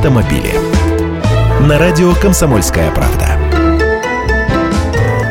автомобили. На радио «Комсомольская правда».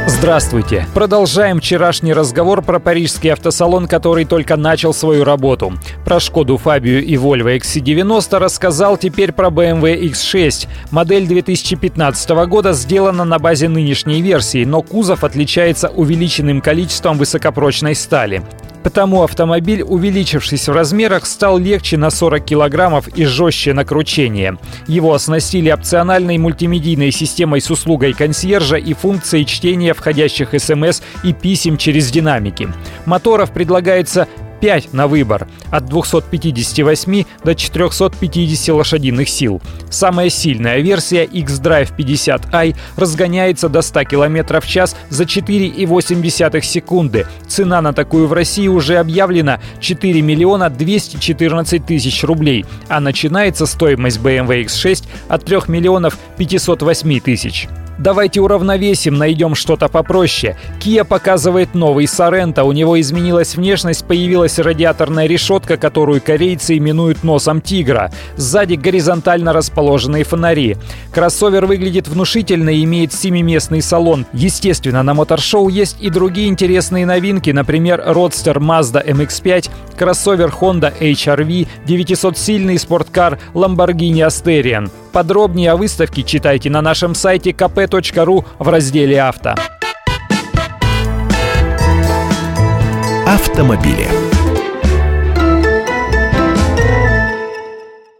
Здравствуйте! Продолжаем вчерашний разговор про парижский автосалон, который только начал свою работу. Про Шкоду Фабию и Volvo XC90 рассказал теперь про BMW X6. Модель 2015 года сделана на базе нынешней версии, но кузов отличается увеличенным количеством высокопрочной стали. Потому автомобиль, увеличившись в размерах, стал легче на 40 килограммов и жестче на кручение. Его оснастили опциональной мультимедийной системой с услугой консьержа и функцией чтения входящих смс и писем через динамики. Моторов предлагается 5 на выбор – от 258 до 450 лошадиных сил. Самая сильная версия X-Drive 50i разгоняется до 100 км в час за 4,8 секунды. Цена на такую в России уже объявлена 4 миллиона 214 тысяч рублей, а начинается стоимость BMW X6 от 3 миллионов 508 тысяч. Давайте уравновесим, найдем что-то попроще. Kia показывает новый Sorento. У него изменилась внешность, появилась радиаторная решетка, которую корейцы именуют носом тигра. Сзади горизонтально расположенные фонари. Кроссовер выглядит внушительно и имеет семиместный салон. Естественно, на моторшоу есть и другие интересные новинки, например, Roadster Mazda MX-5, кроссовер Honda HR-V, 900-сильный спорткар Lamborghini Asterion. Подробнее о выставке читайте на нашем сайте kp.ru в разделе «Авто». Автомобили.